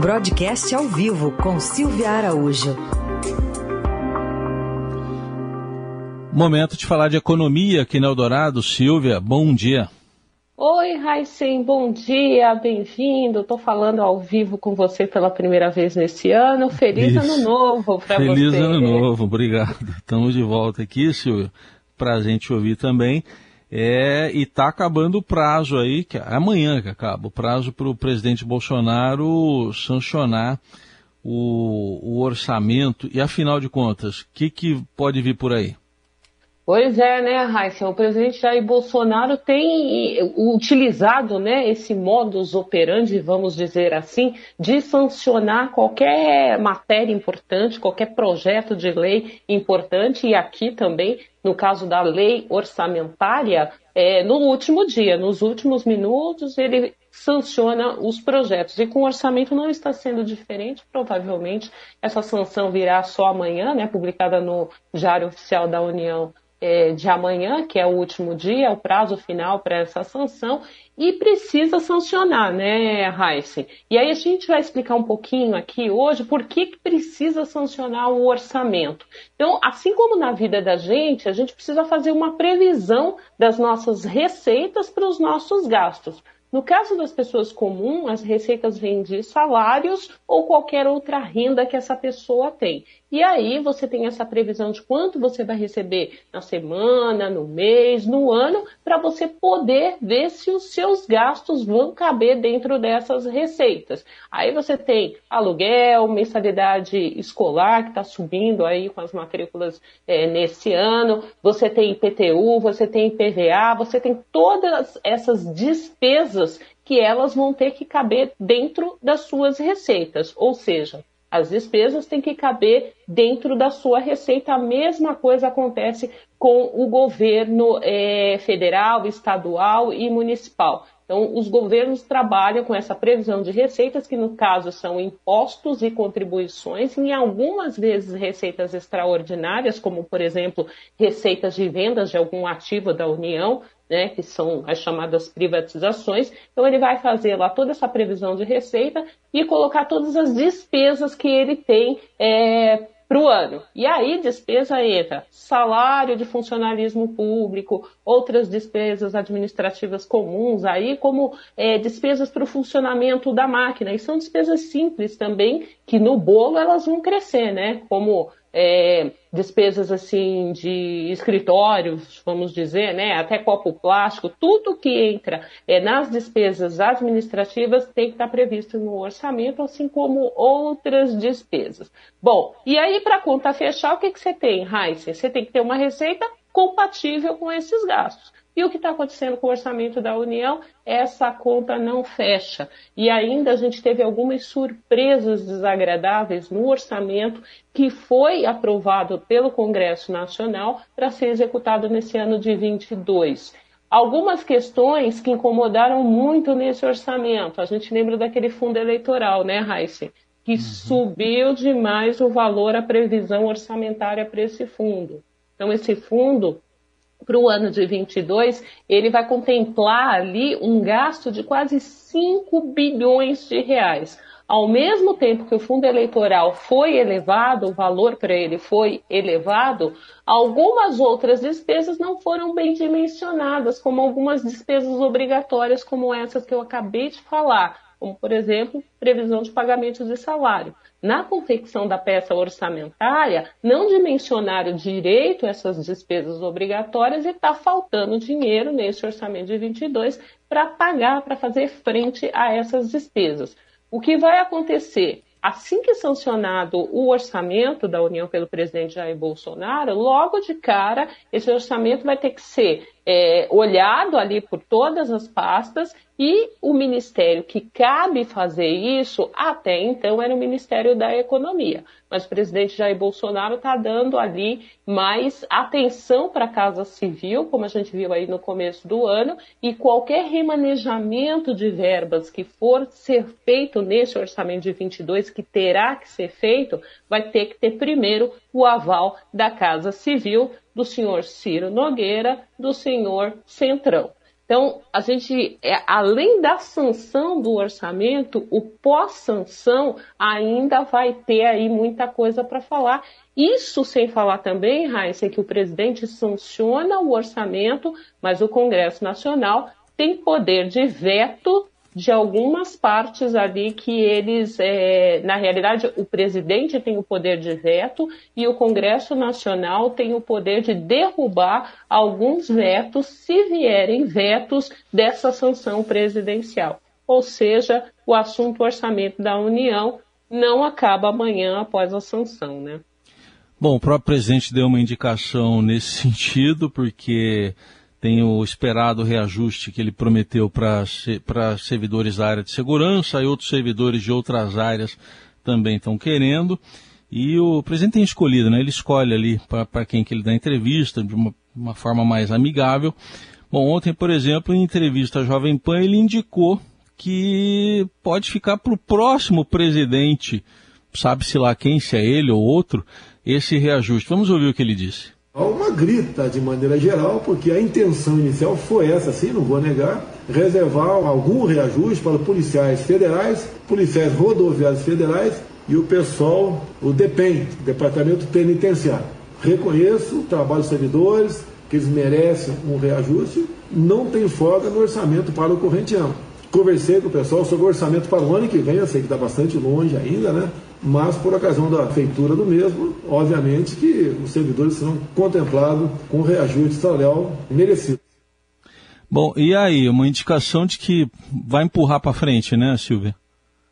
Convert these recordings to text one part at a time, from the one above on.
Broadcast ao vivo com Silvia Araújo. Momento de falar de economia aqui no Eldorado. Silvia, bom dia. Oi, Raíssen, bom dia, bem-vindo. Estou falando ao vivo com você pela primeira vez nesse ano. Feliz Isso. ano novo para você. Feliz ano novo, obrigado. Estamos de volta aqui, Silvia, para a gente ouvir também. É, e está acabando o prazo aí, que é amanhã que acaba, o prazo para o presidente Bolsonaro sancionar o, o, orçamento. E afinal de contas, o que, que pode vir por aí? Pois é, né, Raíssa? O presidente Jair Bolsonaro tem utilizado né, esse modus operandi, vamos dizer assim, de sancionar qualquer matéria importante, qualquer projeto de lei importante, e aqui também, no caso da lei orçamentária, é, no último dia, nos últimos minutos, ele sanciona os projetos. E com o orçamento não está sendo diferente, provavelmente essa sanção virá só amanhã, né, publicada no Diário Oficial da União é, de amanhã, que é o último dia, é o prazo final para essa sanção, e precisa sancionar, né, Heisen? E aí a gente vai explicar um pouquinho aqui hoje por que, que precisa sancionar o orçamento. Então, assim como na vida da gente, a gente precisa fazer uma previsão das nossas receitas para os nossos gastos. No caso das pessoas comuns, as receitas vêm de salários ou qualquer outra renda que essa pessoa tem. E aí você tem essa previsão de quanto você vai receber na semana, no mês, no ano, para você poder ver se os seus gastos vão caber dentro dessas receitas. Aí você tem aluguel, mensalidade escolar que está subindo aí com as matrículas é, nesse ano, você tem IPTU, você tem IPVA, você tem todas essas despesas que elas vão ter que caber dentro das suas receitas. Ou seja, as despesas têm que caber dentro da sua receita. A mesma coisa acontece com o governo é, federal, estadual e municipal. Então, os governos trabalham com essa previsão de receitas, que no caso são impostos e contribuições, e algumas vezes receitas extraordinárias, como, por exemplo, receitas de vendas de algum ativo da União, né, que são as chamadas privatizações. Então, ele vai fazer lá toda essa previsão de receita e colocar todas as despesas que ele tem é, para o ano. E aí, despesa entra salário de funcionalismo público, outras despesas administrativas comuns, aí como é, despesas para o funcionamento da máquina. E são despesas simples também, que no bolo elas vão crescer, né? Como é, despesas assim de escritórios, vamos dizer, né, até copo plástico, tudo que entra é, nas despesas administrativas tem que estar previsto no orçamento, assim como outras despesas. Bom, e aí para conta fechar, o que, que você tem, Heisen? Você tem que ter uma receita compatível com esses gastos. E o que está acontecendo com o orçamento da União? Essa conta não fecha. E ainda a gente teve algumas surpresas desagradáveis no orçamento que foi aprovado pelo Congresso Nacional para ser executado nesse ano de 22 algumas questões que incomodaram muito nesse orçamento. A gente lembra daquele fundo eleitoral, né, Raíssa? Que uhum. subiu demais o valor, a previsão orçamentária para esse fundo. Então, esse fundo para o ano de 22, ele vai contemplar ali um gasto de quase 5 bilhões de reais. Ao mesmo tempo que o fundo eleitoral foi elevado, o valor para ele foi elevado, algumas outras despesas não foram bem dimensionadas, como algumas despesas obrigatórias, como essas que eu acabei de falar como, por exemplo, previsão de pagamentos de salário. Na confecção da peça orçamentária, não dimensionaram direito essas despesas obrigatórias e está faltando dinheiro nesse orçamento de 22 para pagar, para fazer frente a essas despesas. O que vai acontecer? Assim que sancionado o orçamento da União pelo presidente Jair Bolsonaro, logo de cara, esse orçamento vai ter que ser é, olhado ali por todas as pastas e o ministério que cabe fazer isso, até então, era o Ministério da Economia. Mas o presidente Jair Bolsonaro está dando ali mais atenção para a Casa Civil, como a gente viu aí no começo do ano, e qualquer remanejamento de verbas que for ser feito nesse orçamento de 22, que terá que ser feito, vai ter que ter primeiro o aval da Casa Civil, do senhor Ciro Nogueira, do senhor Centrão. Então, a gente, é, além da sanção do orçamento, o pós-sanção ainda vai ter aí muita coisa para falar. Isso sem falar também, Raíssa, que o presidente sanciona o orçamento, mas o Congresso Nacional tem poder de veto de algumas partes ali que eles, é, na realidade, o presidente tem o poder de veto e o Congresso Nacional tem o poder de derrubar alguns vetos se vierem vetos dessa sanção presidencial. Ou seja, o assunto orçamento da União não acaba amanhã após a sanção, né? Bom, o próprio presidente deu uma indicação nesse sentido, porque tem o esperado reajuste que ele prometeu para servidores da área de segurança e outros servidores de outras áreas também estão querendo. E o presidente tem escolhido, né? Ele escolhe ali para quem que ele dá entrevista de uma, uma, forma mais amigável. Bom, ontem, por exemplo, em entrevista à Jovem Pan, ele indicou que pode ficar para o próximo presidente, sabe-se lá quem, se é ele ou outro, esse reajuste. Vamos ouvir o que ele disse. Uma grita de maneira geral, porque a intenção inicial foi essa, sim, não vou negar, reservar algum reajuste para policiais federais, policiais rodoviários federais e o pessoal, o DEPEN, Departamento Penitenciário. Reconheço o trabalho dos servidores, que eles merecem um reajuste, não tem folga no orçamento para o corrente ano. Conversei com o pessoal sobre o orçamento para o ano que vem, eu sei que está bastante longe ainda, né? Mas por ocasião da feitura do mesmo, obviamente que os servidores serão contemplados com reajuste salarial merecido. Bom, e aí, uma indicação de que vai empurrar para frente, né, Silvia?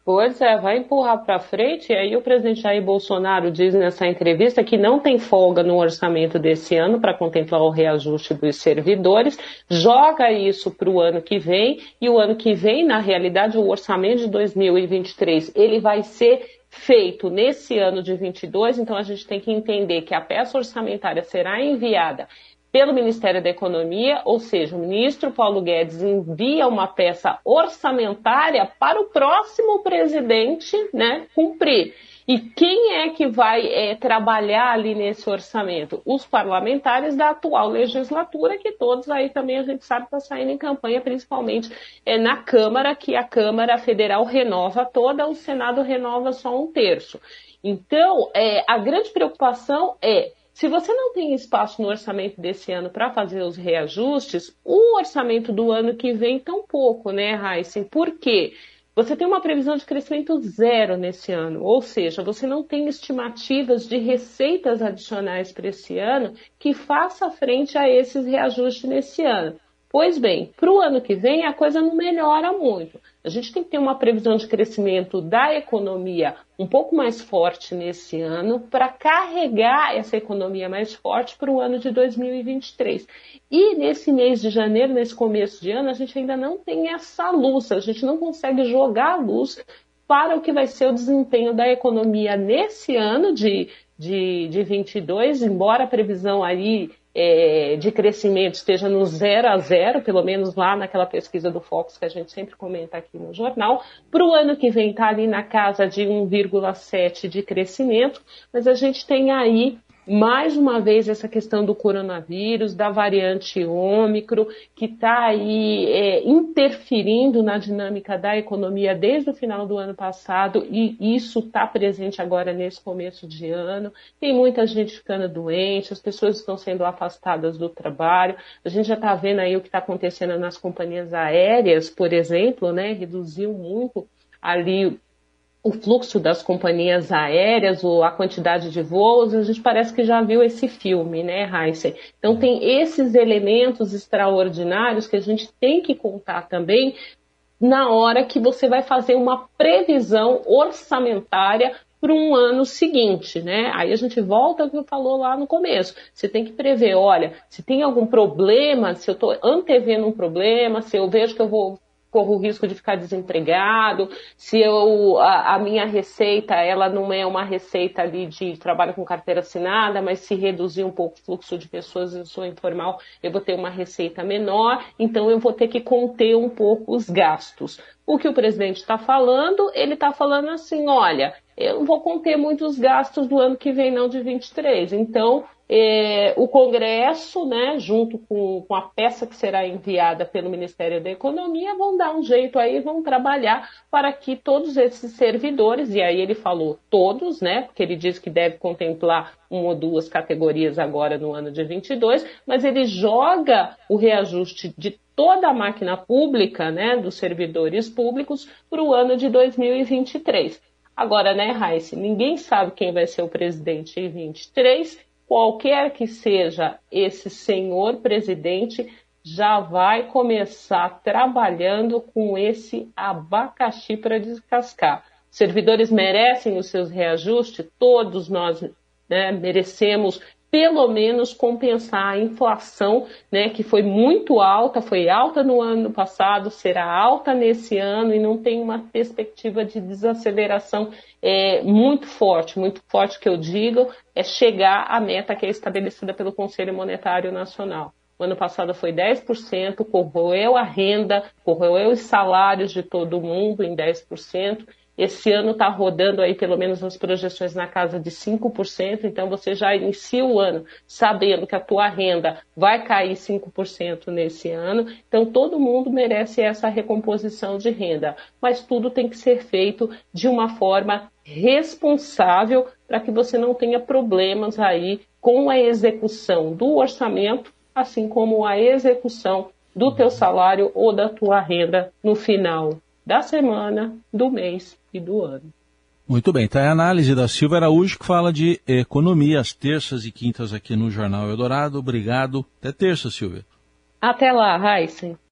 Pois é, vai empurrar para frente. E aí o presidente Jair Bolsonaro diz nessa entrevista que não tem folga no orçamento desse ano para contemplar o reajuste dos servidores, joga isso para o ano que vem e o ano que vem, na realidade, o orçamento de 2023 ele vai ser feito nesse ano de 22, então a gente tem que entender que a peça orçamentária será enviada pelo Ministério da Economia, ou seja, o ministro Paulo Guedes envia uma peça orçamentária para o próximo presidente né, cumprir. E quem é que vai é, trabalhar ali nesse orçamento? Os parlamentares da atual legislatura, que todos aí também a gente sabe estão tá saindo em campanha, principalmente é, na Câmara, que a Câmara Federal renova toda, o Senado renova só um terço. Então, é, a grande preocupação é se você não tem espaço no orçamento desse ano para fazer os reajustes, o orçamento do ano que vem tão pouco, né, Raíssen? Por quê? Você tem uma previsão de crescimento zero nesse ano, ou seja, você não tem estimativas de receitas adicionais para esse ano que faça frente a esses reajustes nesse ano. Pois bem, para o ano que vem a coisa não melhora muito. A gente tem que ter uma previsão de crescimento da economia um pouco mais forte nesse ano para carregar essa economia mais forte para o ano de 2023. E nesse mês de janeiro, nesse começo de ano, a gente ainda não tem essa luz, a gente não consegue jogar a luz para o que vai ser o desempenho da economia nesse ano de, de, de 22, embora a previsão aí é, de crescimento esteja no zero a zero, pelo menos lá naquela pesquisa do Fox que a gente sempre comenta aqui no jornal. Para o ano que vem está ali na casa de 1,7 de crescimento, mas a gente tem aí mais uma vez essa questão do coronavírus, da variante Ômicron, que está aí é, interferindo na dinâmica da economia desde o final do ano passado e isso está presente agora nesse começo de ano. Tem muita gente ficando doente, as pessoas estão sendo afastadas do trabalho. A gente já está vendo aí o que está acontecendo nas companhias aéreas, por exemplo, né? Reduziu muito ali o fluxo das companhias aéreas, ou a quantidade de voos, a gente parece que já viu esse filme, né, Heisen? Então tem esses elementos extraordinários que a gente tem que contar também na hora que você vai fazer uma previsão orçamentária para um ano seguinte, né? Aí a gente volta ao que eu falou lá no começo. Você tem que prever, olha, se tem algum problema, se eu estou antevendo um problema, se eu vejo que eu vou corro o risco de ficar desempregado, se eu, a, a, minha receita ela não é uma receita ali de trabalho com carteira assinada, mas se reduzir um pouco o fluxo de pessoas, eu sou informal, eu vou ter uma receita menor, então eu vou ter que conter um pouco os gastos. O que o presidente está falando, ele está falando assim, olha, eu não vou conter muitos gastos do ano que vem, não de 23. Então, é, o Congresso, né, junto com, com, a peça que será enviada pelo Ministério da Economia, vão dar um jeito aí, vão trabalhar para que todos esses servidores, e aí ele falou todos, né, porque ele diz que deve contemplar uma ou duas categorias agora no ano de 22, mas ele joga o reajuste de toda a máquina pública, né, dos servidores públicos, para o ano de 2023. Agora, né, Raíssa, ninguém sabe quem vai ser o presidente em 23 qualquer que seja esse senhor presidente, já vai começar trabalhando com esse abacaxi para descascar. Servidores merecem os seus reajustes, todos nós né, merecemos pelo menos compensar a inflação, né, que foi muito alta, foi alta no ano passado, será alta nesse ano e não tem uma perspectiva de desaceleração é, muito forte, muito forte que eu digo, é chegar à meta que é estabelecida pelo Conselho Monetário Nacional. O ano passado foi 10%, corroeu a renda, corroeu os salários de todo mundo em 10%, esse ano está rodando aí pelo menos as projeções na casa de 5%, então você já inicia o ano sabendo que a tua renda vai cair 5% nesse ano. Então todo mundo merece essa recomposição de renda, mas tudo tem que ser feito de uma forma responsável para que você não tenha problemas aí com a execução do orçamento, assim como a execução do teu salário ou da tua renda no final da semana, do mês do ano. Muito bem, está a análise da Silva Araújo que fala de economia às terças e quintas aqui no Jornal Eldorado. Obrigado. Até terça, Silvia. Até lá, Heisen.